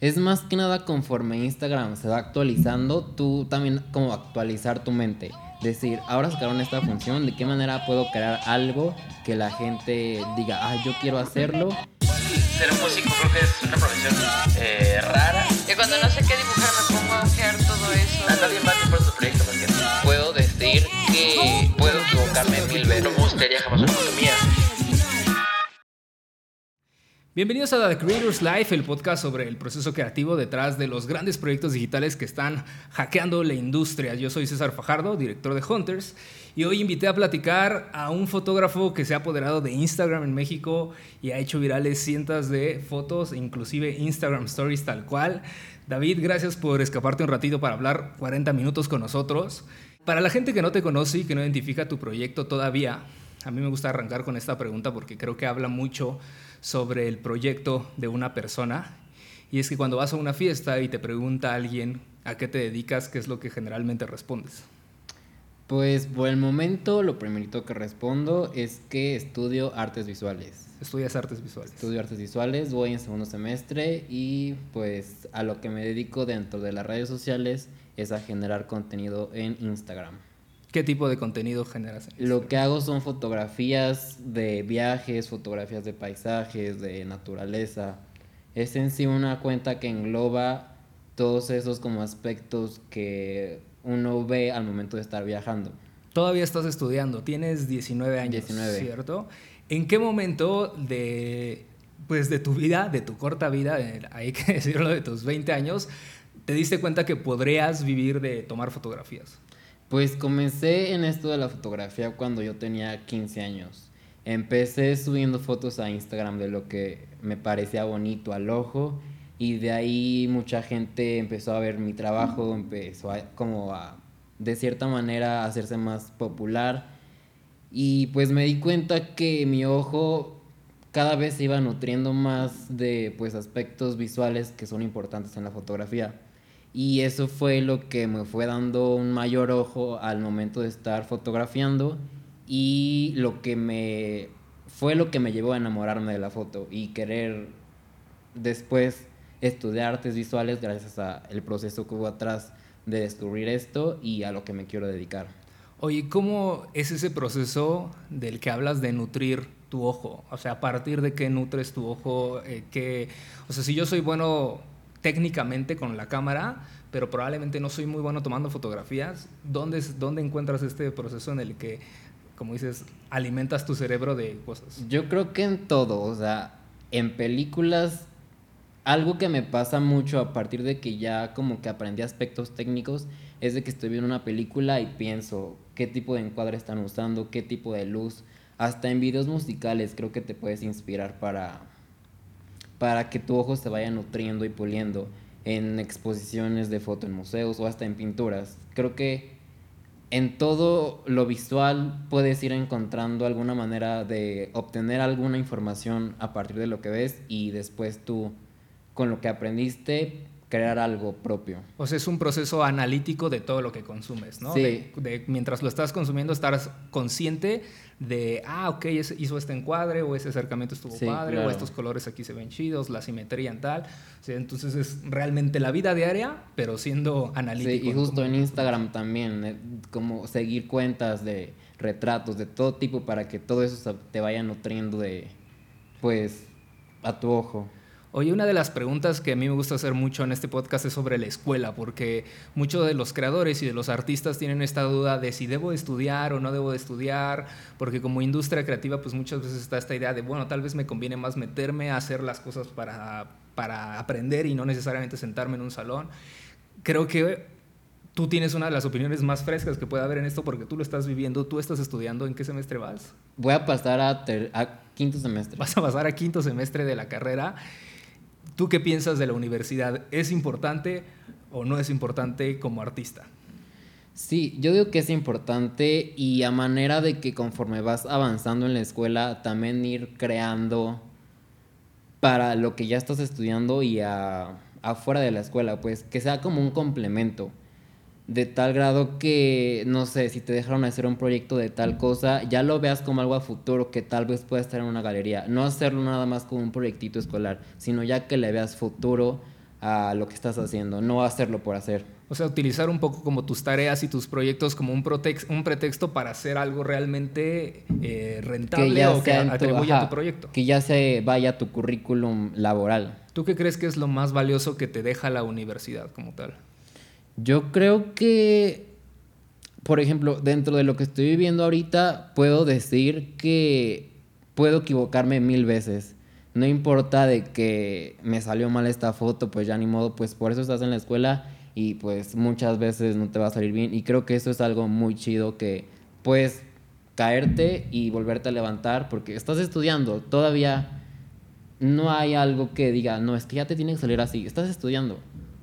Es más que nada conforme Instagram se va actualizando, tú también como actualizar tu mente. Decir, ahora sacaron esta función, ¿de qué manera puedo crear algo que la gente diga, ah, yo quiero hacerlo? Ser músico creo que es una profesión eh, rara. Que cuando no sé qué dibujar me pongo a ojear todo eso. A nadie más por su proyecto porque puedo decir que puedo equivocarme mil veces. No me gustaría jamás una foto mía. Bienvenidos a The Creators Life, el podcast sobre el proceso creativo detrás de los grandes proyectos digitales que están hackeando la industria. Yo soy César Fajardo, director de Hunters, y hoy invité a platicar a un fotógrafo que se ha apoderado de Instagram en México y ha hecho virales cientos de fotos, inclusive Instagram Stories tal cual. David, gracias por escaparte un ratito para hablar 40 minutos con nosotros. Para la gente que no te conoce y que no identifica tu proyecto todavía, a mí me gusta arrancar con esta pregunta porque creo que habla mucho sobre el proyecto de una persona. Y es que cuando vas a una fiesta y te pregunta alguien a qué te dedicas, ¿qué es lo que generalmente respondes? Pues por el momento lo primerito que respondo es que estudio artes visuales. Estudias artes visuales. Estudio artes visuales, voy en segundo semestre y pues a lo que me dedico dentro de las redes sociales es a generar contenido en Instagram. ¿Qué tipo de contenido generas? Lo que hago son fotografías de viajes, fotografías de paisajes, de naturaleza. Es en sí una cuenta que engloba todos esos como aspectos que uno ve al momento de estar viajando. Todavía estás estudiando, tienes 19 años, 19. ¿cierto? ¿En qué momento de, pues de tu vida, de tu corta vida, hay que decirlo, de tus 20 años, te diste cuenta que podrías vivir de tomar fotografías? Pues comencé en esto de la fotografía cuando yo tenía 15 años. Empecé subiendo fotos a Instagram de lo que me parecía bonito al ojo y de ahí mucha gente empezó a ver mi trabajo, empezó a, como a de cierta manera a hacerse más popular y pues me di cuenta que mi ojo cada vez se iba nutriendo más de pues aspectos visuales que son importantes en la fotografía. Y eso fue lo que me fue dando un mayor ojo al momento de estar fotografiando y lo que me fue lo que me llevó a enamorarme de la foto y querer después estudiar artes visuales gracias al proceso que hubo atrás de descubrir esto y a lo que me quiero dedicar. Oye, ¿cómo es ese proceso del que hablas de nutrir tu ojo? O sea, a partir de qué nutres tu ojo, eh, o sea, si yo soy bueno técnicamente con la cámara, pero probablemente no soy muy bueno tomando fotografías. ¿Dónde, ¿Dónde encuentras este proceso en el que, como dices, alimentas tu cerebro de cosas? Yo creo que en todo, o sea, en películas, algo que me pasa mucho a partir de que ya como que aprendí aspectos técnicos, es de que estoy viendo una película y pienso qué tipo de encuadre están usando, qué tipo de luz. Hasta en videos musicales creo que te puedes inspirar para, para que tu ojo se vaya nutriendo y puliendo en exposiciones de foto en museos o hasta en pinturas. Creo que en todo lo visual puedes ir encontrando alguna manera de obtener alguna información a partir de lo que ves y después tú con lo que aprendiste crear algo propio. O sea, es un proceso analítico de todo lo que consumes, ¿no? Sí. De, mientras lo estás consumiendo, estar consciente de, ah, ok, hizo este encuadre, o ese acercamiento estuvo padre, o estos colores aquí se ven chidos, la simetría en tal. entonces es realmente la vida diaria, pero siendo analítico. Sí, y justo en Instagram también, eh, como seguir cuentas de retratos de todo tipo para que todo eso te vaya nutriendo de, pues, a tu ojo. Oye, una de las preguntas que a mí me gusta hacer mucho en este podcast es sobre la escuela, porque muchos de los creadores y de los artistas tienen esta duda de si debo estudiar o no debo de estudiar, porque como industria creativa pues muchas veces está esta idea de, bueno, tal vez me conviene más meterme a hacer las cosas para, para aprender y no necesariamente sentarme en un salón. Creo que tú tienes una de las opiniones más frescas que puede haber en esto porque tú lo estás viviendo, tú estás estudiando, ¿en qué semestre vas? Voy a pasar a, a quinto semestre. Vas a pasar a quinto semestre de la carrera ¿Tú qué piensas de la universidad? ¿Es importante o no es importante como artista? Sí, yo digo que es importante y a manera de que conforme vas avanzando en la escuela, también ir creando para lo que ya estás estudiando y afuera de la escuela, pues que sea como un complemento de tal grado que, no sé, si te dejaron hacer un proyecto de tal cosa, ya lo veas como algo a futuro que tal vez pueda estar en una galería. No hacerlo nada más como un proyectito escolar, sino ya que le veas futuro a lo que estás haciendo, no hacerlo por hacer. O sea, utilizar un poco como tus tareas y tus proyectos como un, pretexto para hacer algo realmente eh, rentable o que sea en tu- atribuya a tu proyecto. Que ya se vaya a tu currículum laboral. ¿Tú qué crees que es lo más valioso que te deja la universidad como tal? Yo creo que, por ejemplo, dentro de lo que estoy viviendo ahorita, puedo decir que puedo equivocarme mil veces. No importa de que me salió mal esta foto, pues ya ni modo, pues por eso estás en la escuela y pues muchas veces no te va a salir bien. Y creo que eso es algo muy chido que puedes caerte y volverte a levantar porque estás estudiando. Todavía no hay algo que diga, no, es que ya te tiene que salir así. Estás estudiando.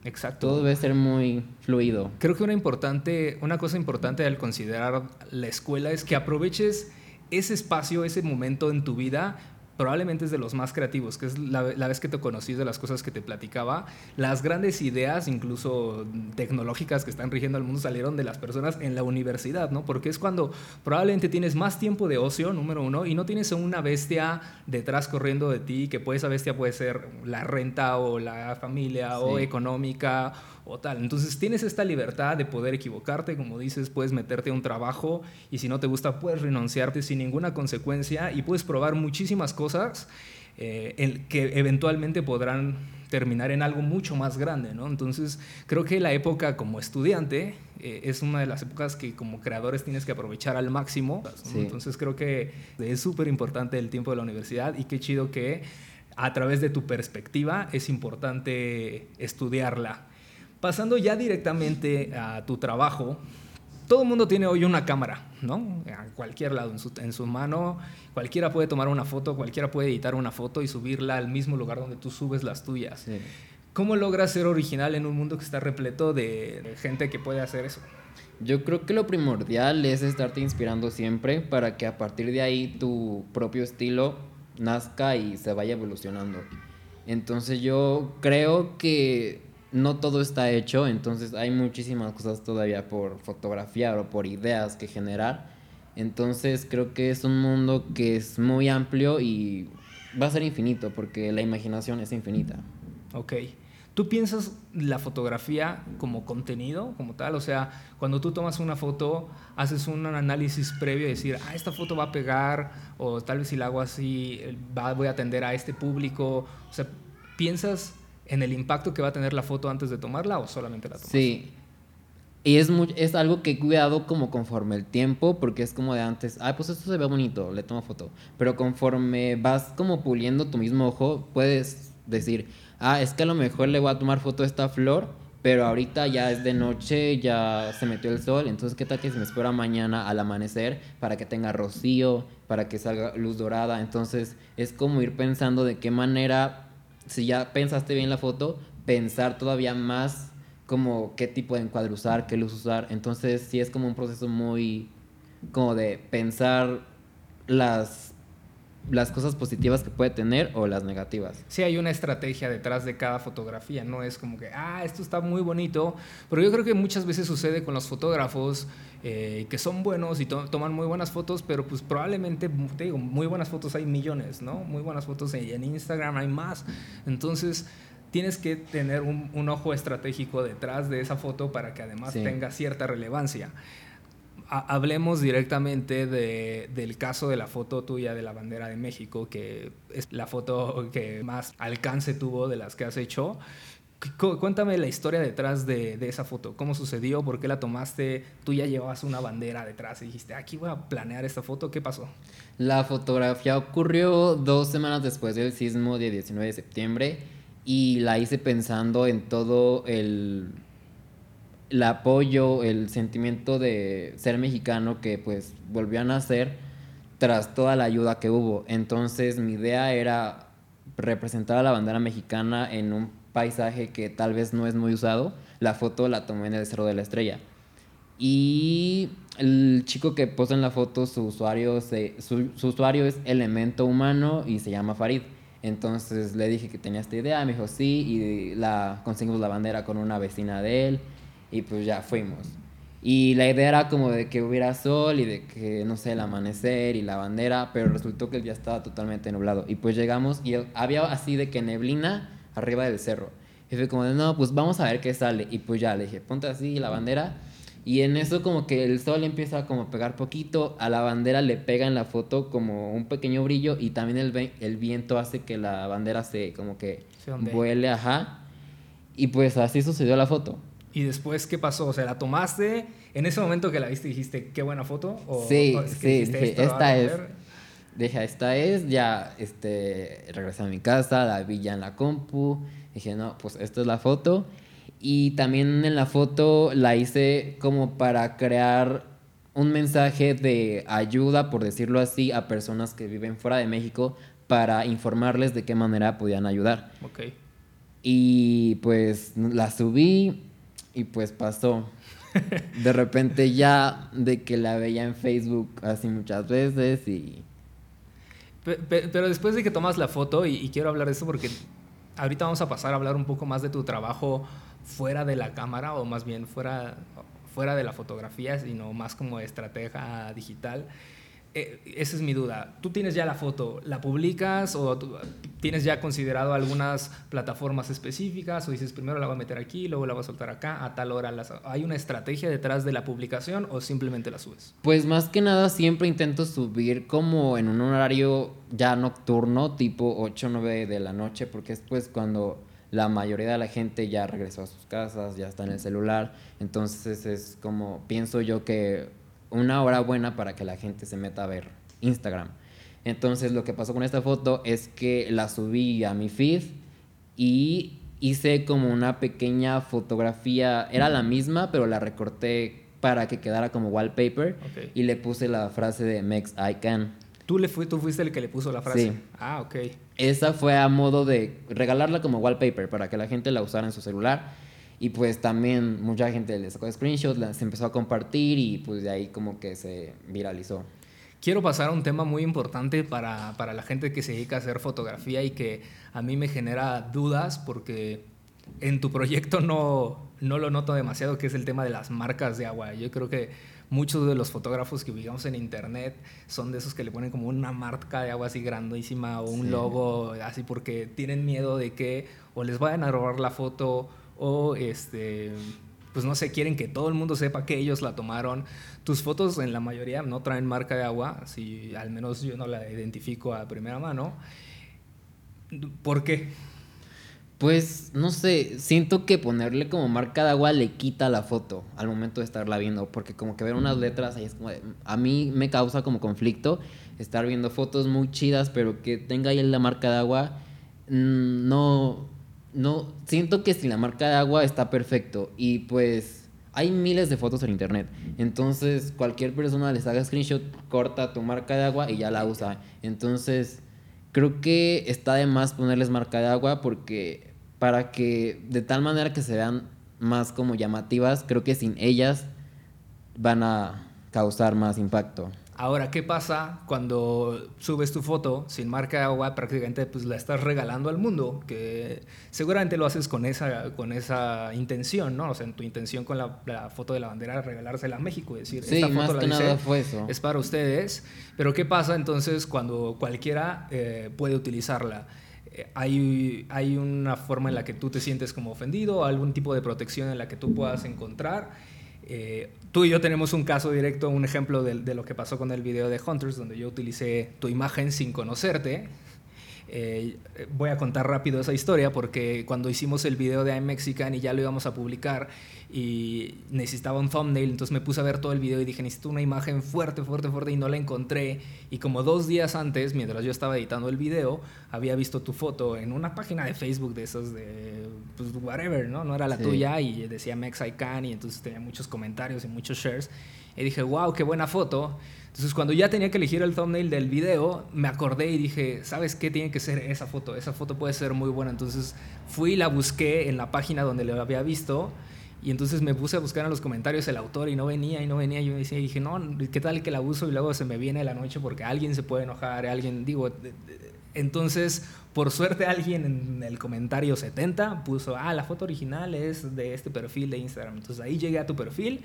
Exacto. Todo debe ser muy fluido. Creo que una, importante, una cosa importante al considerar la escuela es que aproveches ese espacio, ese momento en tu vida. Probablemente es de los más creativos, que es la, la vez que te conocí, de las cosas que te platicaba. Las grandes ideas, incluso tecnológicas que están rigiendo al mundo, salieron de las personas en la universidad, ¿no? Porque es cuando probablemente tienes más tiempo de ocio, número uno, y no tienes a una bestia detrás corriendo de ti, que puede, esa bestia puede ser la renta o la familia o económica o tal. Entonces tienes esta libertad de poder equivocarte, como dices, puedes meterte a un trabajo y si no te gusta puedes renunciarte sin ninguna consecuencia y puedes probar muchísimas cosas eh, en- que eventualmente podrán terminar en algo mucho más grande, ¿no? Entonces creo que la época como estudiante eh, es una de las épocas que como creadores tienes que aprovechar al máximo. ¿no? Sí. Entonces creo que es súper importante el tiempo de la universidad y qué chido que a través de tu perspectiva es importante estudiarla. Pasando ya directamente a tu trabajo, todo el mundo tiene hoy una cámara, ¿no? A cualquier lado, en su, en su mano, cualquiera puede tomar una foto, cualquiera puede editar una foto y subirla al mismo lugar donde tú subes las tuyas. Sí. ¿Cómo logras ser original en un mundo que está repleto de, de gente que puede hacer eso? Yo creo que lo primordial es estarte inspirando siempre para que a partir de ahí tu propio estilo nazca y se vaya evolucionando. Entonces yo creo que no todo está hecho, entonces hay muchísimas cosas todavía por fotografiar o por ideas que generar. Entonces creo que es un mundo que es muy amplio y va a ser infinito porque la imaginación es infinita. Ok. ¿Tú piensas la fotografía como contenido, como tal? O sea, cuando tú tomas una foto, haces un análisis previo y decir, ah, esta foto va a pegar, o tal vez si la hago así, eh, va, voy a atender a este público. O sea, ¿piensas en el impacto que va a tener la foto antes de tomarla o solamente la tomas? Sí. Y es, es algo que he cuidado como conforme el tiempo, porque es como de antes, ah, pues esto se ve bonito, le tomo foto. Pero conforme vas como puliendo tu mismo ojo, puedes decir, ah, es que a lo mejor le voy a tomar foto a esta flor, pero ahorita ya es de noche, ya se metió el sol, entonces qué tal que se me espera mañana al amanecer para que tenga rocío, para que salga luz dorada. Entonces es como ir pensando de qué manera, si ya pensaste bien la foto, pensar todavía más como qué tipo de encuadre usar, qué luz usar. Entonces sí es como un proceso muy como de pensar las, las cosas positivas que puede tener o las negativas. Sí hay una estrategia detrás de cada fotografía, no es como que, ah, esto está muy bonito, pero yo creo que muchas veces sucede con los fotógrafos eh, que son buenos y to- toman muy buenas fotos, pero pues probablemente, te digo, muy buenas fotos hay millones, ¿no? Muy buenas fotos en, Instagram hay más, entonces tienes que tener un, un ojo estratégico detrás de esa foto para que además Sí. tenga cierta relevancia. Ha- hablemos directamente de- del caso de la foto tuya de la bandera de México, que es la foto que más alcance tuvo de las que has hecho. Cu- Cuéntame la historia detrás de, de esa foto. ¿Cómo sucedió? ¿Por qué la tomaste? Tú ya llevabas una bandera detrás y dijiste, aquí voy a planear esta foto. ¿Qué pasó? La fotografía ocurrió dos semanas después del sismo de 19 de septiembre y la hice pensando en todo el, el apoyo, el sentimiento de ser mexicano que pues volvió a nacer tras toda la ayuda que hubo. Entonces mi idea era representar a la bandera mexicana en un paisaje que tal vez no es muy usado. La foto la tomé en el Cerro de la Estrella. Y el chico que posa en la foto, su usuario, se- su, su usuario es Elemento Humano y se llama Farid. Entonces le dije que tenía esta idea, me dijo sí, y la conseguimos la bandera con una vecina de él, y pues ya fuimos. Y la idea era como de que hubiera sol y de que, no sé, el amanecer y la bandera, pero resultó que el día estaba totalmente nublado. Y pues llegamos y había así de que neblina arriba del cerro. Y fue como de, no, pues vamos a ver qué sale. Y pues ya le dije, ponte así la bandera. Y en eso como que el sol empieza como a pegar poquito, a la bandera le pega en la foto como un pequeño brillo y también el, el viento hace que la bandera se como que Se vuele, ajá. Y pues así sucedió la foto. ¿Y después qué pasó? O sea, ¿la tomaste? En ese momento que la viste dijiste, qué buena foto. ¿O, Sí, o es que sí, dije, "Esto la va a esta es. romper"? Dije, esta es, ya este, regresé a mi casa, la vi ya en la compu. Dije, no, pues esta es la foto. Y también en la foto la hice como para crear un mensaje de ayuda, por decirlo así, a personas que viven fuera de México para informarles de qué manera podían ayudar. Ok. Y pues la subí y pues pasó. De repente ya de que la veía en Facebook así muchas veces y... Pe- pe- Pero después de que tomas la foto, y, y quiero hablar de eso porque ahorita vamos a pasar a hablar un poco más de tu trabajo fuera de la cámara o más bien fuera, fuera de la fotografía, sino más como estratega digital. Eh, esa es mi duda. ¿Tú tienes ya la foto? ¿La publicas o tú- tienes ya considerado algunas plataformas específicas o dices primero la voy a meter aquí, luego la voy a soltar acá, a tal hora? Las... ¿Hay una estrategia detrás de la publicación o simplemente la subes? Pues más que nada siempre intento subir como en un horario ya nocturno, tipo 8 o 9 de la noche, porque es pues cuando la mayoría de la gente ya regresó a sus casas, ya está en el celular, entonces es como, pienso yo que una hora buena para que la gente se meta a ver Instagram. Entonces lo que pasó con esta foto es que la subí a mi feed y hice como una pequeña fotografía, era la misma, pero la recorté para que quedara como wallpaper y le puse la frase de Mex I Can. ¿Tú, le fui, ¿Tú fuiste el que le puso la frase? Sí. Ah, ok. Esa fue a modo de regalarla como wallpaper para que la gente la usara en su celular. Y pues también mucha gente le sacó screenshots, la- se empezó a compartir y pues de ahí como que se viralizó. Quiero pasar a un tema muy importante para, para la gente que se dedica a hacer fotografía y que a mí me genera dudas porque en tu proyecto no, no lo noto demasiado, que es el tema de las marcas de agua. Yo creo que muchos de los fotógrafos que ubicamos en internet son de esos que le ponen como una marca de agua así grandísima o un Sí. logo así porque tienen miedo de que o les vayan a robar la foto o este pues no sé, quieren que todo el mundo sepa que ellos la tomaron. Tus fotos en la mayoría no traen marca de agua, si al menos yo no la identifico a primera mano. ¿Por qué? Pues no sé, siento que ponerle como marca de agua le quita la foto al momento de estarla viendo, porque como que ver unas letras ahí es como a mí me causa como conflicto estar viendo fotos muy chidas, pero que tenga ahí la marca de agua, mm, no, no, siento que si la marca de agua está perfecto. Y pues hay miles de fotos en internet, entonces cualquier persona les haga screenshot, corta tu marca de agua y ya la usa, entonces creo que está de más ponerles marca de agua porque para que de tal manera que se vean más como llamativas, creo que sin ellas van a causar más impacto. Ahora, ¿qué pasa cuando subes tu foto sin marca de agua? Prácticamente pues la estás regalando al mundo, que seguramente lo haces con esa, con esa intención, ¿no? O sea, en tu intención con la, la foto de la bandera era regalársela a México, es decir, Sí, esta foto más la que hice, nada fue eso. es para ustedes, pero ¿qué pasa entonces cuando cualquiera eh, puede utilizarla? Eh, Hay, hay una forma en la que tú te sientes como ofendido, algún tipo de protección en la que tú puedas encontrar. Eh, tú y yo tenemos un caso directo, un ejemplo de, de lo que pasó con el video de Hunters, donde yo utilicé tu imagen sin conocerte. Eh, voy a contar rápido esa historia porque cuando hicimos el video de I'm Mexican y ya lo íbamos a publicar y necesitaba un thumbnail, entonces me puse a ver todo el video y dije necesito una imagen fuerte, fuerte, fuerte y no la encontré. Y como dos días antes, mientras yo estaba editando el video, había visto tu foto en una página de Facebook de esas de, pues, whatever, ¿no? No era la Sí. tuya y decía Mex I Can y entonces tenía muchos comentarios y muchos shares. Y dije, wow, qué buena foto. Entonces cuando ya tenía que elegir el thumbnail del video, me acordé y dije, ¿sabes qué? Tiene que ser esa foto. Esa foto puede ser muy buena. Entonces fui y la busqué en la página donde lo había visto. Y entonces me puse a buscar en los comentarios el autor y no venía y no venía. Yo decía, y dije, no, ¿qué tal que la uso? Y luego se me viene la noche porque alguien se puede enojar, alguien, digo, de- de- entonces, por suerte alguien en el comentario 70 puso, ah, la foto original es de este perfil de Instagram. Entonces ahí llegué a tu perfil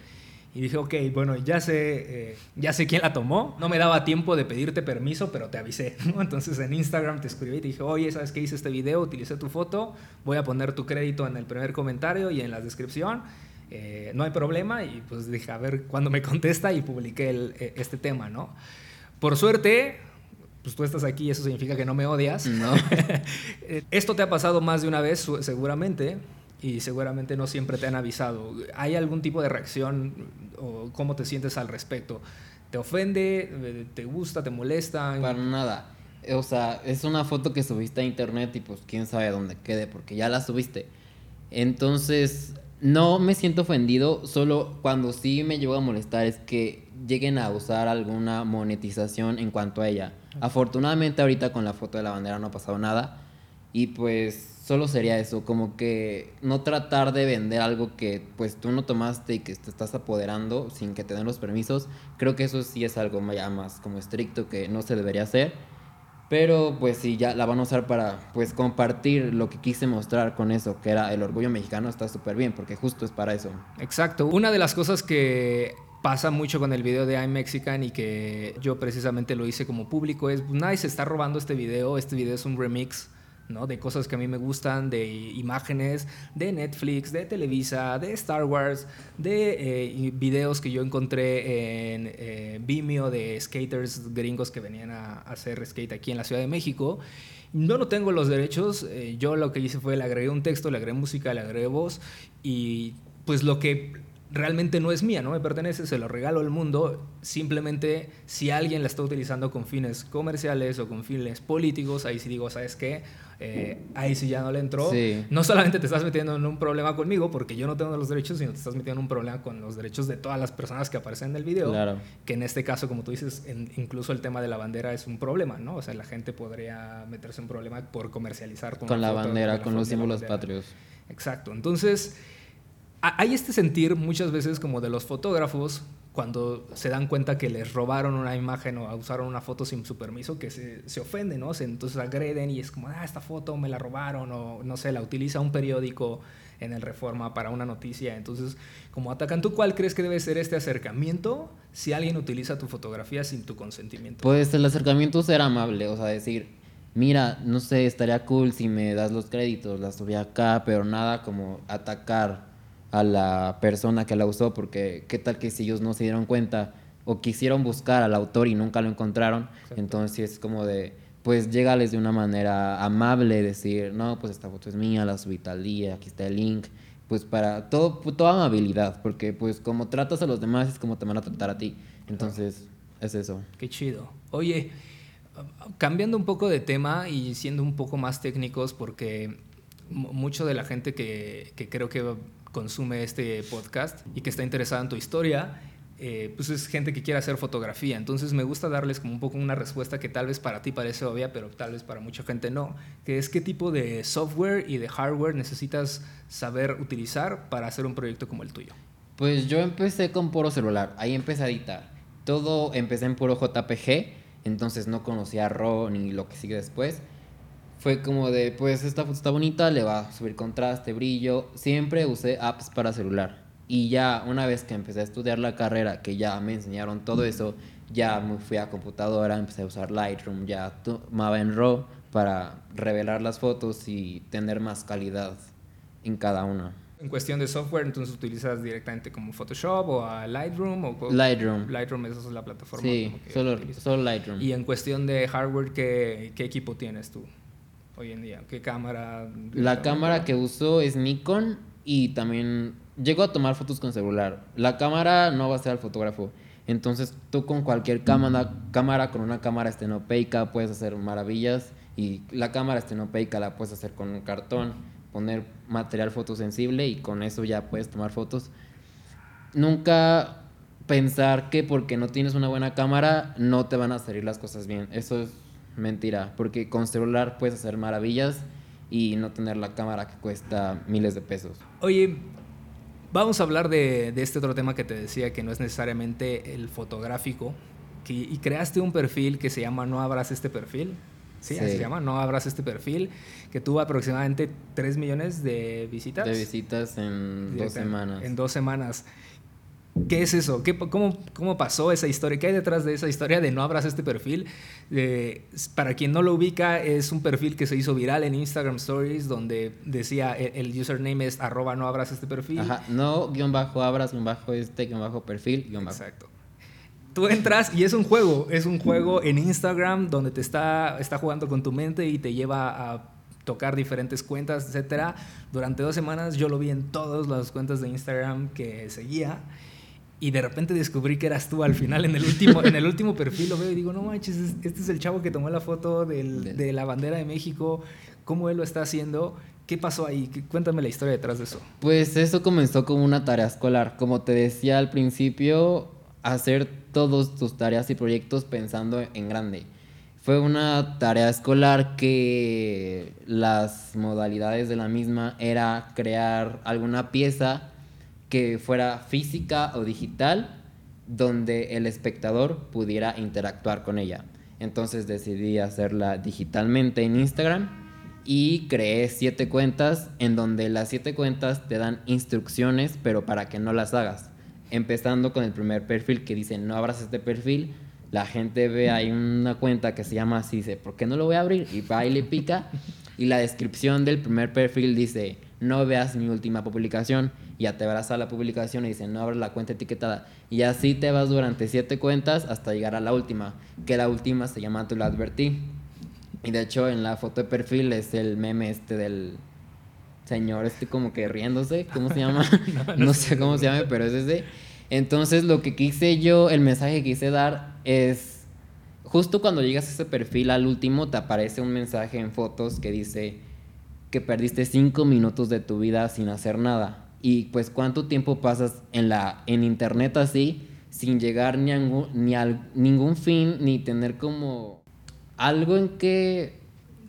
Y dije, ok, bueno, ya sé, eh, ya sé quién la tomó. No me daba tiempo de pedirte permiso, pero te avisé. ¿no? Entonces en Instagram te escribí y te dije, oye, ¿sabes qué hice este video? Utilicé tu foto, voy a poner tu crédito en el primer comentario y en la descripción. Eh, no hay problema. Y pues dije, a ver cuándo me contesta y publiqué el- eh, este tema, ¿no? Por suerte, pues tú estás aquí y eso significa que no me odias. No. Eh, Esto te ha pasado más de una vez, seguramente, y seguramente no siempre te han avisado. ¿Hay algún tipo de reacción o cómo te sientes al respecto? ¿Te ofende? ¿Te gusta? ¿Te molesta? Para nada. O sea, es una foto que subiste a internet y pues quién sabe dónde quede porque ya la subiste. Entonces, no me siento ofendido, solo cuando sí me llevo a molestar es que lleguen a usar alguna monetización en cuanto a ella. Afortunadamente ahorita con la foto de la bandera no ha pasado nada y pues solo sería eso, como que no tratar de vender algo que pues tú no tomaste y que te estás apoderando sin que te den los permisos. Creo que eso sí es algo más como estricto que no se debería hacer. Pero pues sí, ya la van a usar para pues compartir lo que quise mostrar con eso, que era el orgullo mexicano, está súper bien, porque justo es para eso. Exacto. Una de las cosas que pasa mucho con el video de I'm Mexican y que yo precisamente lo hice como público es, pues, nadie se está robando este video, este video es un remix. ¿No? De cosas que a mí me gustan, de imágenes, de Netflix, de Televisa, de Star Wars, de eh, videos que yo encontré en eh, Vimeo de skaters gringos que venían a, hacer skate aquí en la Ciudad de México. Yo no tengo los derechos, eh, yo lo que hice fue le agregué un texto, le agregué música, le agregué voz y pues lo que realmente no es mía, no me pertenece, se lo regalo al mundo. Simplemente si alguien la está utilizando con fines comerciales o con fines políticos, ahí sí digo, ¿sabes qué? Eh, ahí sí ya no le entró. Sí. No solamente te estás metiendo en un problema conmigo, porque yo no tengo los derechos, sino te estás metiendo en un problema con los derechos de todas las personas que aparecen en el video. Claro. Que en este caso, como tú dices, en- incluso el tema de la bandera es un problema, ¿no? O sea, la gente podría meterse en un problema por comercializar con, Con la bandera, con los símbolos patrios. Exacto. Entonces, hay este sentir muchas veces como de los fotógrafos cuando se dan cuenta que les robaron una imagen o usaron una foto sin su permiso, que se, se ofenden, ¿no? Se- entonces agreden y es como, ah, esta foto me la robaron o no sé, la utiliza un periódico en el Reforma para una noticia. Entonces, como atacan, ¿tú cuál crees que debe ser este acercamiento si alguien utiliza tu fotografía sin tu consentimiento? Pues el acercamiento ser amable, o sea, decir, mira, no sé, estaría cool si me das los créditos, la subí acá, pero nada como atacar a la persona que la usó, porque qué tal que si ellos no se dieron cuenta o quisieron buscar al autor y nunca lo encontraron, entonces sí es como de, pues llégales de una manera amable, decir, no, pues esta foto es mía, la subí tal día, aquí está el link, pues para todo, toda amabilidad, porque pues como tratas a los demás es como te van a tratar a ti, entonces es eso. Qué chido. Oye, cambiando un poco de tema y siendo un poco más técnicos, porque mu- mucho de la gente que, que creo que consume este podcast y que está interesada en tu historia, eh, pues es gente que quiere hacer fotografía. Entonces me gusta darles como un poco una respuesta que tal vez para ti parece obvia, pero tal vez para mucha gente no, que es qué tipo de software y de hardware necesitas saber utilizar para hacer un proyecto como el tuyo. Pues yo empecé con puro celular, ahí empecé a editar. Todo empecé en puro JPG, entonces no conocía RAW ni lo que sigue después. Fue como de, pues esta foto está bonita, le va a subir contraste, brillo. Siempre usé apps para celular. Y ya una vez que empecé a estudiar la carrera, que ya me enseñaron todo eso, ya me fui a computadora, empecé a usar Lightroom, ya tomaba en RAW para revelar las fotos y tener más calidad en cada una. En cuestión de software, entonces utilizas directamente como Photoshop o a Lightroom o Lightroom. Lightroom esa es la plataforma. Sí, que solo, utilizas. solo Lightroom. Y en cuestión de hardware, ¿qué, qué equipo tienes tú hoy en día? ¿Qué cámara? La cámara que uso es Nikon y también llego a tomar fotos con celular. La cámara no va a ser al fotógrafo. Entonces tú con cualquier cámara, cámara con una cámara estenopeica puedes hacer maravillas y la cámara estenopeica la puedes hacer con un cartón, poner material fotosensible y con eso ya puedes tomar fotos. Nunca pensar que porque no tienes una buena cámara no te van a salir las cosas bien. Eso es mentira, porque con celular puedes hacer maravillas y no tener la cámara que cuesta miles de pesos. Oye, vamos a hablar de, de este otro tema que te decía, que no es necesariamente el fotográfico. Que, y creaste un perfil que se llama No abras este perfil. Sí, así se llama, No abras este perfil, que tuvo aproximadamente 3 millones de visitas. De visitas en dos semanas. En dos semanas. ¿Qué es eso? ¿Qué, cómo, ¿Cómo pasó esa historia? ¿Qué hay detrás de esa historia de no abras este perfil? Eh, para quien no lo ubica, es un perfil que se hizo viral en Instagram Stories donde decía el, el username es arroba no abras este perfil. Ajá, no guion bajo abras, guion bajo este, guion bajo perfil, guion bajo. Exacto. Tú entras y es un juego, es un juego en Instagram donde te está, está jugando con tu mente y te lleva a tocar diferentes cuentas, etcétera. Durante dos semanas yo lo vi en todas las cuentas de Instagram que seguía y de repente descubrí que eras tú al final en el último, en el último perfil lo veo y digo, no manches, este es el chavo que tomó la foto del, de la bandera de México, cómo él lo está haciendo. ¿Qué pasó ahí? Cuéntame la historia detrás de eso. Pues eso comenzó como una tarea escolar. Como te decía al principio, hacer todos tus tareas y proyectos pensando en grande. Fue una tarea escolar que las modalidades de la misma era crear alguna pieza que fuera física o digital donde el espectador pudiera interactuar con ella. Entonces decidí hacerla digitalmente en Instagram y creé siete cuentas en donde las siete cuentas te dan instrucciones pero para que no las hagas empezando con el primer perfil que dice no abras este perfil, la gente ve ahí una cuenta que se llama así, dice, ¿por qué no lo voy a abrir? Y va y le pica. Y la descripción del primer perfil dice, no veas mi última publicación. Y ya te verás a la publicación y dice, no abras la cuenta etiquetada. Y así te vas durante siete cuentas hasta llegar a la última, que la última se llama Te lo advertí. Y de hecho en la foto de perfil es el meme este del señor este como que riéndose, ¿cómo se llama? no, sé cómo se llama, pero es ese. Entonces lo que quise yo, el mensaje que quise dar es, justo cuando llegas a ese perfil al último te aparece un mensaje en fotos que dice que perdiste cinco minutos de tu vida sin hacer nada. Y pues cuánto tiempo pasas en, la, en internet así, sin llegar ni a, ni a ningún fin, ni tener como algo en que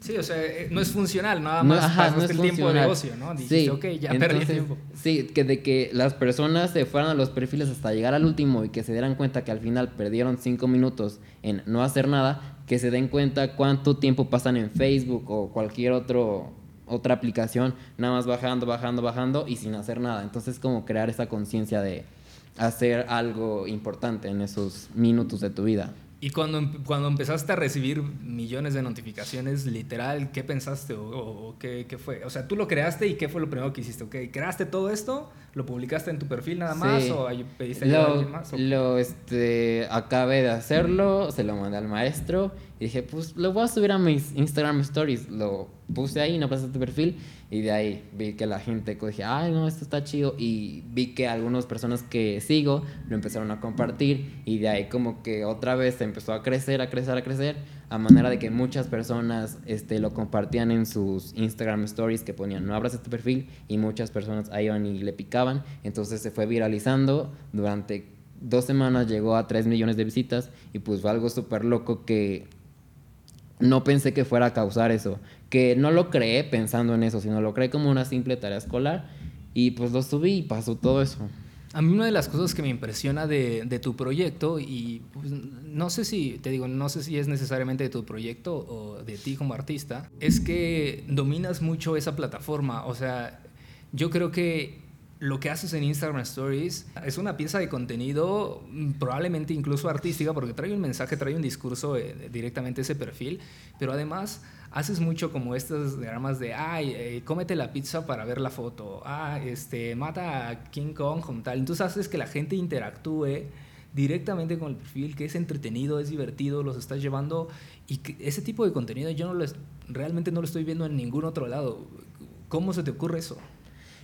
Sí, o sea, eh, no es funcional, nada más no, ajá, el tiempo de ocio, ¿no? Dijiste, sí, ok, ya perdí el tiempo. Sí, que de que las personas se fueran a los perfiles hasta llegar al último y que se dieran cuenta que al final perdieron cinco minutos en no hacer nada, que se den cuenta cuánto tiempo pasan en Facebook o cualquier otro otra aplicación, nada más bajando, bajando, bajando y sin hacer nada. Entonces, como crear esa conciencia de hacer algo importante en esos minutos de tu vida. Y cuando, em, cuando empezaste a recibir millones de notificaciones, literal, ¿qué pensaste o, qué, qué, fue? O sea, tú lo creaste y ¿qué fue lo primero que hiciste? ¿Okay? ¿Creaste todo esto? ¿Lo publicaste en tu perfil nada más? ¿O pediste ayuda a alguien más? Lo este, acabé de hacerlo, se lo mandé al maestro y dije, pues lo voy a subir a mis Instagram Stories. Lo puse ahí, no pasé tu perfil y de ahí vi que la gente dije, ay, no, esto está chido. Y vi que algunas personas que sigo lo empezaron a compartir. Y de ahí como que otra vez empezó a crecer, a crecer, a crecer. A manera de que muchas personas este, lo compartían en sus Instagram stories que ponían, no abras este perfil. Y muchas personas ahí iban y le picaban. Entonces se fue viralizando. Durante dos semanas llegó a 3 millones de visitas. Y pues fue algo súper loco que no pensé que fuera a causar eso que no lo creé pensando en eso, sino lo creé como una simple tarea escolar y pues lo subí y pasó todo eso. A mí una de las cosas que me impresiona de, tu proyecto, y pues, no sé si, te digo, no sé si es necesariamente de tu proyecto o de ti como artista, es que dominas mucho esa plataforma. O sea, yo creo que lo que haces en Instagram Stories es una pieza de contenido mm, probablemente incluso artística porque trae un mensaje, trae un discurso eh, directamente ese perfil, pero además haces mucho como estos dramas de, ay, eh, cómete la pizza para ver la foto, ah, este, mata a King Kong como tal. Entonces haces que la gente interactúe directamente con el perfil, que es entretenido, es divertido, los estás llevando y ese tipo de contenido yo no lo, realmente no lo estoy viendo en ningún otro lado. ¿Cómo se te ocurre eso?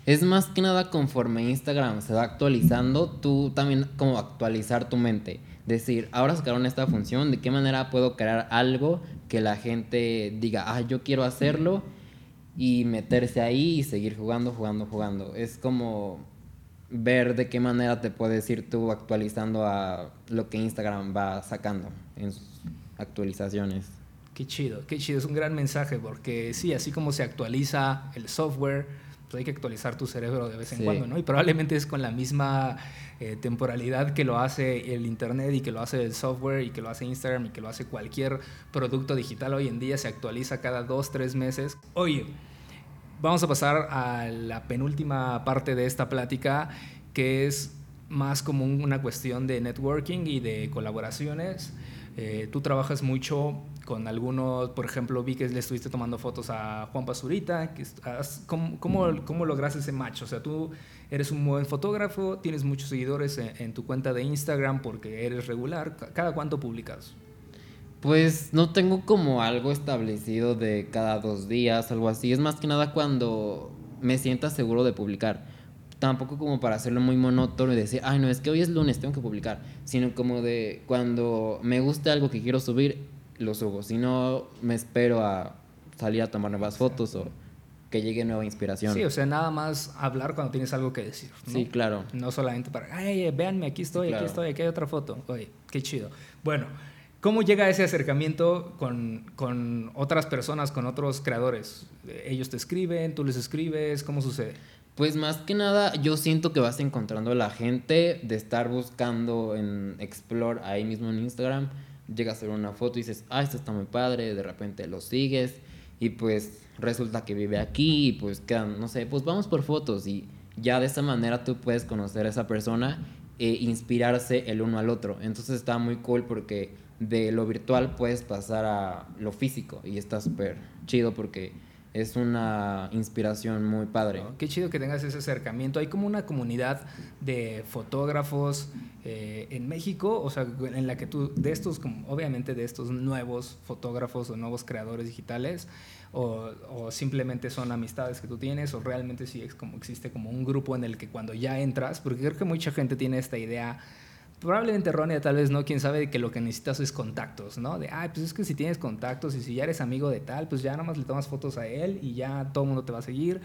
Es más que nada conforme Instagram se va actualizando, tú también como actualizar tu mente. Decir, ahora sacaron esta función, ¿de qué manera puedo crear algo que la gente diga, ah, yo quiero hacerlo? Y meterse ahí y seguir jugando, jugando, jugando. Es como ver de qué manera te puedes ir tú actualizando a lo que Instagram va sacando en sus actualizaciones. Qué chido, qué chido. Es un gran mensaje porque sí, así como se actualiza el software, hay que actualizar tu cerebro de vez en cuando, ¿no? Y probablemente es con la misma eh, temporalidad que lo hace el Internet y que lo hace el software y que lo hace Instagram y que lo hace cualquier producto digital hoy en día, se actualiza cada dos, tres meses. Oye, vamos a pasar a la penúltima parte de esta plática, que es más como una cuestión de networking y de colaboraciones. Eh, tú trabajas mucho con algunos, por ejemplo, vi que le estuviste tomando fotos a Juan Pazurita. Que, ¿cómo, cómo, cómo lograste ese match? O sea, tú eres un buen fotógrafo, tienes muchos seguidores en, en, tu cuenta de Instagram porque eres regular. ¿Cada cuánto publicas? Pues no tengo como algo establecido de cada dos días, algo así. Es más que nada cuando me sienta seguro de publicar tampoco como para hacerlo muy monótono y decir, ay, no, es que hoy es lunes, tengo que publicar, sino como de cuando me gusta algo que quiero subir, lo subo, si no, me espero a salir a tomar nuevas fotos o que llegue nueva inspiración. Sí, o sea, nada más hablar cuando tienes algo que decir. Sí, claro. No solamente para, ay, véanme, aquí estoy, aquí estoy, aquí hay otra foto. Oye, qué chido. Bueno, ¿cómo llega ese acercamiento con, con otras personas, con otros creadores? ¿Ellos te escriben, tú les escribes? ¿Cómo sucede? Pues más que nada, yo siento que vas encontrando a la gente de estar buscando en Explore ahí mismo en Instagram. Llegas a hacer una foto y dices, ah, esto está muy padre. De repente lo sigues y pues resulta que vive aquí y pues quedan, no sé, pues vamos por fotos y ya de esa manera tú puedes conocer a esa persona e inspirarse el uno al otro. Entonces está muy cool porque de lo virtual puedes pasar a lo físico y está súper chido porque es una inspiración muy padre. Qué chido que tengas ese acercamiento. Hay como una comunidad de fotógrafos eh, en México, o sea, en la que tú, de estos, como, obviamente de estos nuevos fotógrafos o nuevos creadores digitales, o, o, simplemente son amistades que tú tienes, o realmente sí es como existe como un grupo en el que cuando ya entras, porque creo que mucha gente tiene esta idea probablemente errónea, tal vez no, quién sabe, que lo que necesitas es contactos, ¿no? De, ay, pues es que si tienes contactos y si ya eres amigo de tal, pues ya nada más le tomas fotos a él y ya todo el mundo te va a seguir.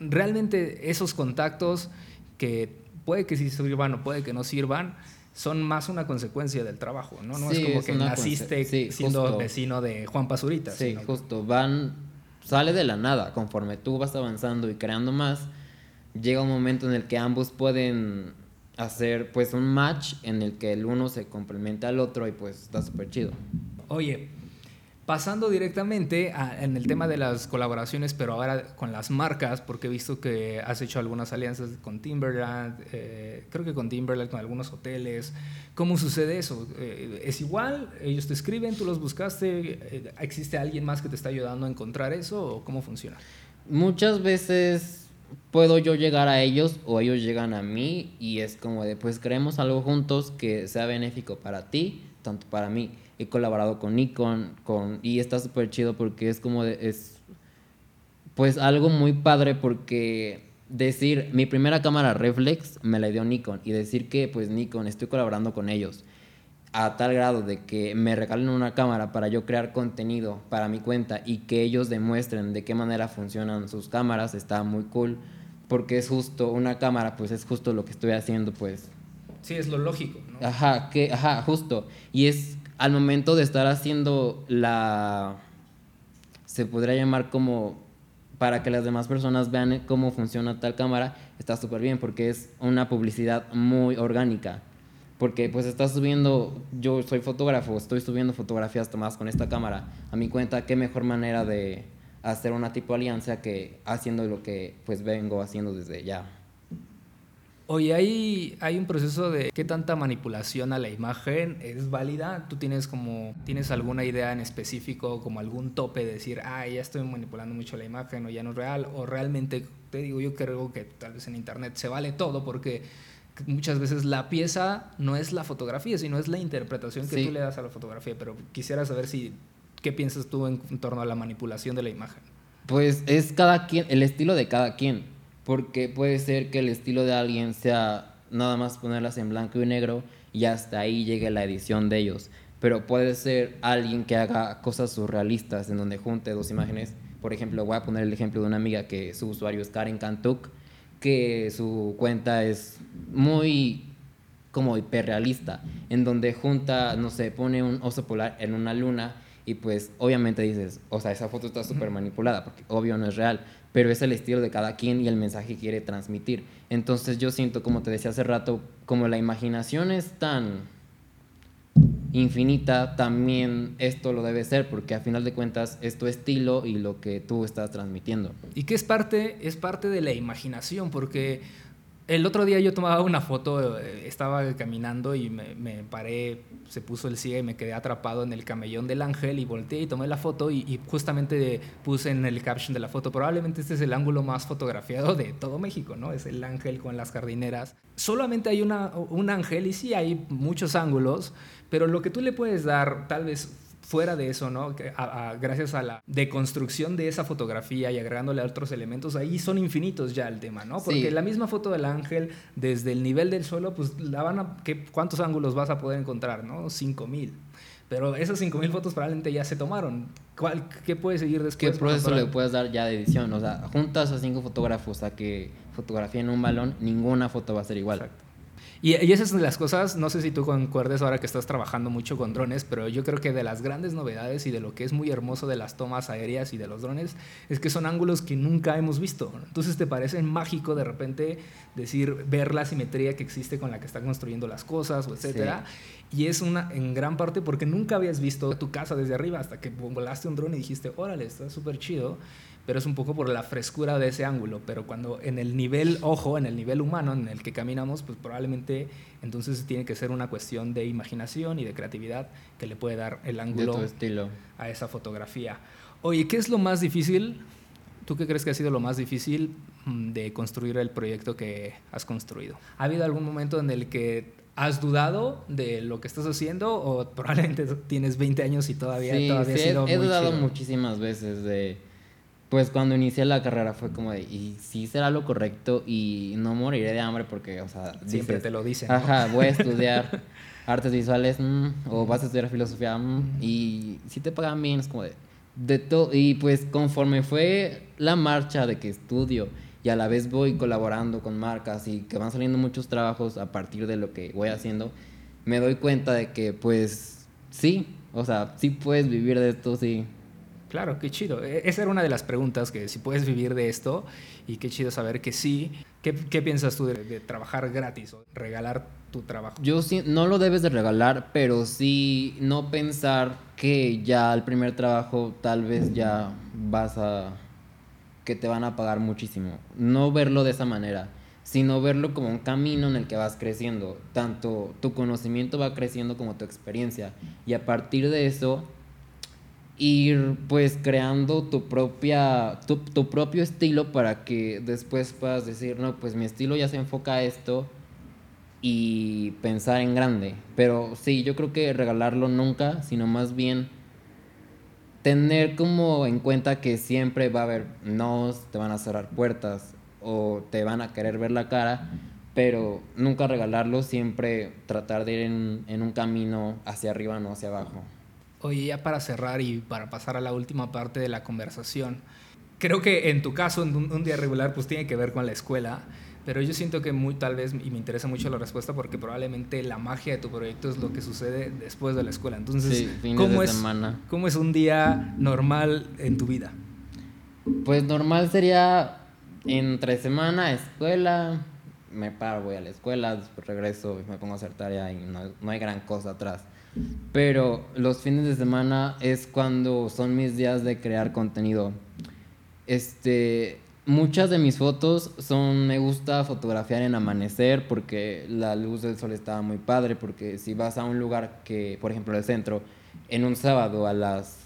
Realmente esos contactos que puede que sí sirvan o puede que no sirvan, son más una consecuencia del trabajo, ¿no? No es como que naciste siendo vecino de Juan Pazurita. Sí, justo, van, sale de la nada, conforme tú vas avanzando y creando más, llega un momento en el que ambos pueden hacer pues un match en el que el uno se complementa al otro y pues está súper chido. Oye, pasando directamente en el tema de las colaboraciones, pero ahora con las marcas, porque he visto que has hecho algunas alianzas con Timberland, eh, creo que con Timberland, con algunos hoteles. ¿Cómo sucede eso? Eh, ¿Es igual? ¿Ellos te escriben? ¿Tú los buscaste? Eh, ¿Existe alguien más que te está ayudando a encontrar eso? ¿O cómo funciona? Muchas veces puedo yo llegar a ellos o ellos llegan a mí y es como de, pues creemos algo juntos que sea benéfico para ti, tanto para mí. He colaborado con Nikon con, y está súper chido porque es como de, es pues algo muy padre porque decir, mi primera cámara reflex me la dio Nikon y decir que pues Nikon, estoy colaborando con ellos a tal grado de que me regalen una cámara para yo crear contenido para mi cuenta y que ellos demuestren de qué manera funcionan sus cámaras, está muy cool, porque es justo una cámara, pues es justo lo que estoy haciendo, pues. Sí, es lo lógico, ¿no? Ajá, que, ajá, justo. Y es al momento de estar haciendo la, se podría llamar como para que las demás personas vean cómo funciona tal cámara, está súper bien porque es una publicidad muy orgánica porque pues estás subiendo, yo soy fotógrafo, estoy subiendo fotografías tomadas con esta cámara a mi cuenta, qué mejor manera de hacer una tipo alianza que haciendo lo que pues vengo haciendo desde ya. Oye, hay, hay un proceso de qué tanta manipulación a la imagen es válida. ¿Tú tienes como tienes alguna idea en específico, como algún tope de decir, ah, ya estoy manipulando mucho la imagen o ya no es real? O realmente, te digo, yo creo que tal vez en internet se vale todo porque muchas veces la pieza no es la fotografía, sino es la interpretación que tú le das a la fotografía. Pero quisiera saber si, ¿qué piensas tú en, torno a la manipulación de la imagen? Pues es cada quien, el estilo de cada quien. Porque puede ser que el estilo de alguien sea nada más ponerlas en blanco y negro y hasta ahí llegue la edición de ellos. Pero puede ser alguien que haga cosas surrealistas en donde junte dos imágenes. Por ejemplo, voy a poner el ejemplo de una amiga que su usuario es Karen Kantuk que su cuenta es muy como hiperrealista, en donde junta, no sé, pone un oso polar en una luna y pues obviamente dices, o sea, esa foto está súper manipulada, porque obvio no es real, pero es el estilo de cada quien y el mensaje que quiere transmitir. Entonces yo siento, como te decía hace rato, como la imaginación es tan infinita, también esto lo debe ser, porque a final de cuentas es tu estilo y lo que tú estás transmitiendo. Y que es parte, es parte de la imaginación, porque El otro día yo tomaba una foto, eh, estaba caminando y me, paré, se puso el cielo y me quedé atrapado en el camellón del ángel y volteé y tomé la foto y, y justamente puse en el caption de la foto, probablemente este es el ángulo más fotografiado de todo México, ¿no? Es el ángel con las jardineras. Solamente hay una, un ángel y sí hay muchos ángulos, pero lo que tú le puedes dar tal vez fuera de eso, ¿no? Que a- a- gracias a la deconstrucción de esa fotografía y agregándole otros elementos, ahí son infinitos ya el tema, ¿no? Porque Sí. la misma foto del ángel, desde el nivel del suelo, pues la van a... ¿qué- ¿Cuántos ángulos vas a poder encontrar, no? 5000. Pero esas 5000 fotos probablemente ya se tomaron. ¿Cuál, ¿Qué puede seguir después? ¿Qué proceso le puedes dar ya de edición? O sea, juntas a cinco fotógrafos a que fotografíen un balón, ninguna foto va a ser igual. Exacto. Y, y esas son las cosas, no sé si tú concuerdes ahora que estás trabajando mucho con drones, pero yo creo que de las grandes novedades y de lo que es muy hermoso de las tomas aéreas y de los drones es que son ángulos que nunca hemos visto. Entonces te parece mágico de repente decir, ver la simetría que existe con la que están construyendo las cosas, o etcétera. Y es una en gran parte porque nunca habías visto tu casa desde arriba hasta que volaste un dron y dijiste, órale, está súper chido. Pero es un poco por la frescura de ese ángulo. Pero cuando en el nivel ojo, en el nivel humano en el que caminamos, pues probablemente entonces tiene que ser una cuestión de imaginación y de creatividad que le puede dar el ángulo estilo. a esa fotografía. Oye, ¿qué es lo más difícil? ¿Tú qué crees que ha sido lo más difícil mm, de construir el proyecto que has construido? ¿Ha habido algún momento en el que has dudado de lo que estás haciendo o probablemente tienes 20 años y todavía, Sí, todavía sí, ha sido he, he muy dudado chido? muchísimas veces de... Pues cuando inicié la carrera fue como de, y sí será lo correcto y no moriré de hambre porque, o sea, Siempre dices, te lo dicen. ¿no? Ajá, voy a estudiar artes visuales mm, o vas a estudiar filosofía mm, y si te pagan bien es como de, de todo. Y pues conforme fue la marcha de que estudio y a la vez voy colaborando con marcas y que van saliendo muchos trabajos a partir de lo que voy haciendo, me doy cuenta de que pues sí, o sea, sí puedes vivir de esto, sí. Claro, qué chido. E- Esa era una de las preguntas, que si puedes vivir de esto, y qué chido saber que sí. ¿Qué, piensas tú de, de trabajar gratis o regalar tu trabajo? Yo sí, no lo debes de regalar, pero sí no pensar que ya al primer trabajo tal vez ya vas a... que te van a pagar muchísimo. No verlo de esa manera, sino verlo como un camino en el que vas creciendo. Tanto tu conocimiento va creciendo como tu experiencia. Y a partir de eso, ir pues creando tu propia tu, tu propio estilo para que después puedas decir no pues mi estilo ya se enfoca a esto y pensar en grande pero sí yo creo que regalarlo nunca sino más bien tener como en cuenta que siempre va a haber nos te van a cerrar puertas o te van a querer ver la cara pero nunca regalarlo siempre tratar de ir en, en un camino hacia arriba no hacia abajo Oye, ya para cerrar y para pasar a la última parte de la conversación, creo que en tu caso, en un, un día regular, pues tiene que ver con la escuela, pero yo siento que muy tal vez, y me interesa mucho la respuesta, porque probablemente la magia de tu proyecto es lo que sucede después de la escuela. Entonces, Sí, ¿cómo, es, semana. ¿cómo es un día normal en tu vida? Pues normal sería entre semana, escuela, me paro, voy a la escuela, después regreso y me pongo a hacer tarea y no, no hay gran cosa atrás. Pero los fines de semana es cuando son mis días de crear contenido. Este, muchas de mis fotos son, me gusta fotografiar en amanecer porque la luz del sol estaba muy padre, porque si vas a un lugar que, por ejemplo, el centro, en un sábado a las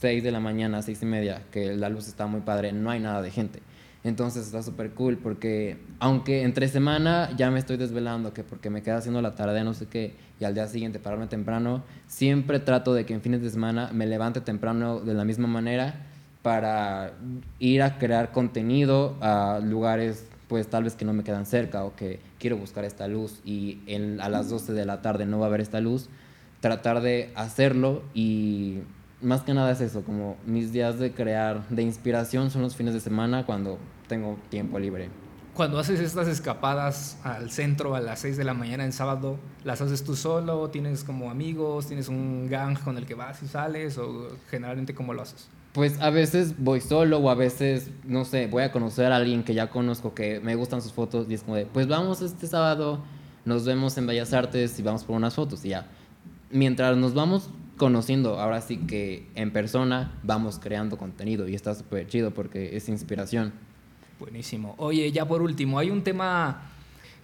6 de la mañana, 6 y media, que la luz está muy padre, no hay nada de gente. Entonces está súper cool porque aunque entre semana ya me estoy desvelando, que porque me queda haciendo la tarde, no sé qué, y al día siguiente pararme temprano, siempre trato de que en fines de semana me levante temprano de la misma manera para ir a crear contenido a lugares pues tal vez que no me quedan cerca o que quiero buscar esta luz y en, a las 12 de la tarde no va a haber esta luz, tratar de hacerlo y más que nada es eso, como mis días de crear, de inspiración son los fines de semana cuando tengo tiempo libre. Cuando haces estas escapadas al centro a las 6 de la mañana en sábado, ¿las haces tú solo? ¿Tienes como amigos? ¿Tienes un gang con el que vas y sales? ¿O generalmente cómo lo haces? Pues a veces voy solo o a veces, no sé, voy a conocer a alguien que ya conozco, que me gustan sus fotos y es como de, pues vamos este sábado, nos vemos en Bellas Artes y vamos por unas fotos y ya. Mientras nos vamos conociendo, ahora sí que en persona vamos creando contenido y está súper chido porque es inspiración. Buenísimo. Oye, ya por último, hay un tema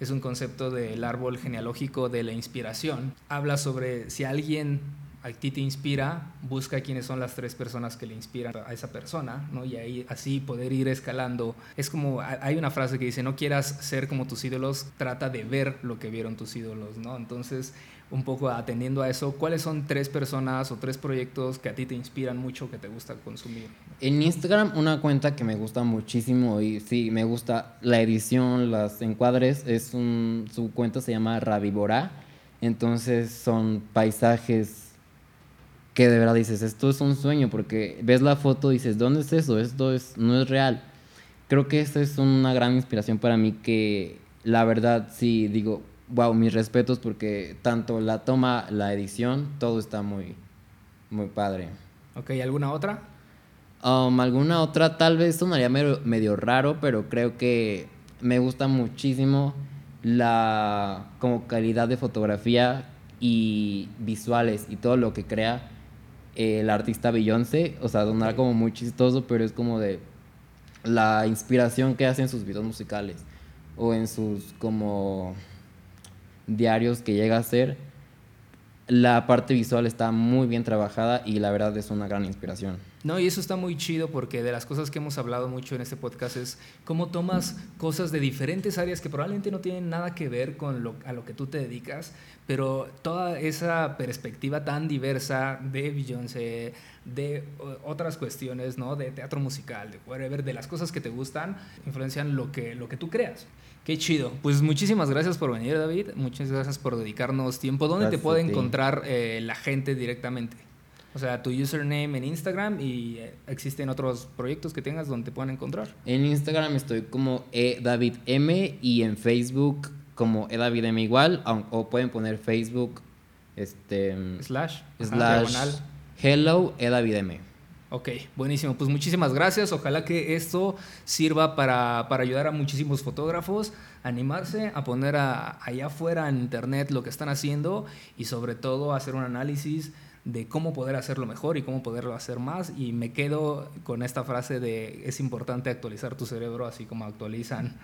es un concepto del árbol genealógico de la inspiración. Habla sobre si alguien a ti te inspira, busca quiénes son las tres personas que le inspiran a esa persona, ¿no? Y ahí así poder ir escalando. Es como, hay una frase que dice, no quieras ser como tus ídolos, trata de ver lo que vieron tus ídolos, ¿no? Entonces, un poco atendiendo a eso, ¿cuáles son tres personas o tres proyectos que a ti te inspiran mucho, que te gusta consumir? En Instagram una cuenta que me gusta muchísimo y sí, me gusta la edición, las encuadres, es un, su cuenta se llama Ravibora, entonces son paisajes que de verdad dices, esto es un sueño, porque ves la foto y dices, ¿dónde es eso? Esto es, no es real. Creo que esta es una gran inspiración para mí que la verdad sí digo, wow, mis respetos porque tanto la toma, la edición, todo está muy, muy padre. Ok, ¿alguna otra? Um, alguna otra tal vez sonaría medio, medio raro, pero creo que me gusta muchísimo la como calidad de fotografía y visuales y todo lo que crea el artista Beyoncé, o sea, sonará como muy chistoso, pero es como de la inspiración que hace en sus videos musicales o en sus como diarios que llega a ser, la parte visual está muy bien trabajada y la verdad es una gran inspiración. No, y eso está muy chido porque de las cosas que hemos hablado mucho en este podcast es cómo tomas cosas de diferentes áreas que probablemente no tienen nada que ver con lo, a lo que tú te dedicas, pero toda esa perspectiva tan diversa de Beyoncé, de otras cuestiones, ¿no? De teatro musical, de whatever, de las cosas que te gustan, influencian lo que, lo que tú creas. Qué chido. Pues muchísimas gracias por venir, David. Muchas gracias por dedicarnos tiempo. ¿Dónde te puede encontrar eh, la gente directamente? O sea, tu username en Instagram y eh, existen otros proyectos que tengas donde te puedan encontrar. En Instagram estoy como edavidm y en Facebook como edavidm igual, o, pueden poner Facebook este slash slash hello edavidm. Ok, buenísimo. Pues muchísimas gracias. Ojalá que esto sirva para, para ayudar a muchísimos fotógrafos a animarse, a poner allá afuera en internet lo que están haciendo y sobre todo hacer un análisis de cómo poder hacerlo mejor y cómo poderlo hacer más. Y me quedo con esta frase de es importante actualizar tu cerebro así como actualizan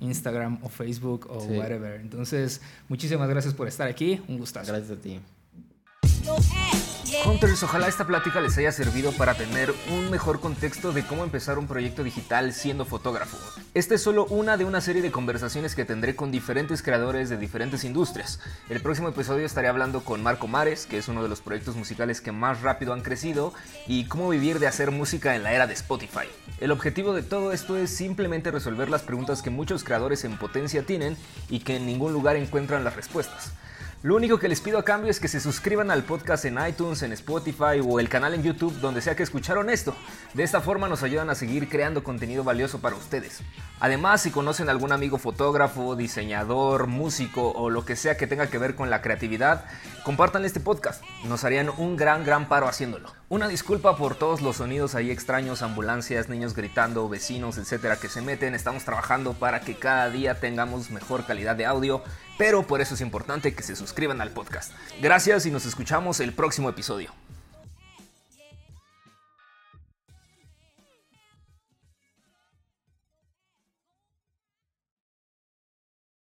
Instagram o Facebook o whatever. Entonces, muchísimas gracias por estar aquí. Un gustazo. Gracias a ti. Hunters, ojalá esta plática les haya servido para tener un mejor contexto de cómo empezar un proyecto digital siendo fotógrafo. Esta es solo una de una serie de conversaciones que tendré con diferentes creadores de diferentes industrias. El próximo episodio estaré hablando con Marco Mares, que es uno de los proyectos musicales que más rápido han crecido, y cómo vivir de hacer música en la era de Spotify. El objetivo de todo esto es simplemente resolver las preguntas que muchos creadores en potencia tienen y que en ningún lugar encuentran las respuestas. Lo único que les pido a cambio es que se suscriban al podcast en iTunes, en Spotify o el canal en YouTube donde sea que escucharon esto. De esta forma nos ayudan a seguir creando contenido valioso para ustedes. Además, si conocen algún amigo fotógrafo, diseñador, músico o lo que sea que tenga que ver con la creatividad, compartan este podcast. Nos harían un gran, gran paro haciéndolo. Una disculpa por todos los sonidos ahí extraños, ambulancias, niños gritando, vecinos, etcétera, que se meten. Estamos trabajando para que cada día tengamos mejor calidad de audio pero por eso es importante que se suscriban al podcast. Gracias y nos escuchamos el próximo episodio.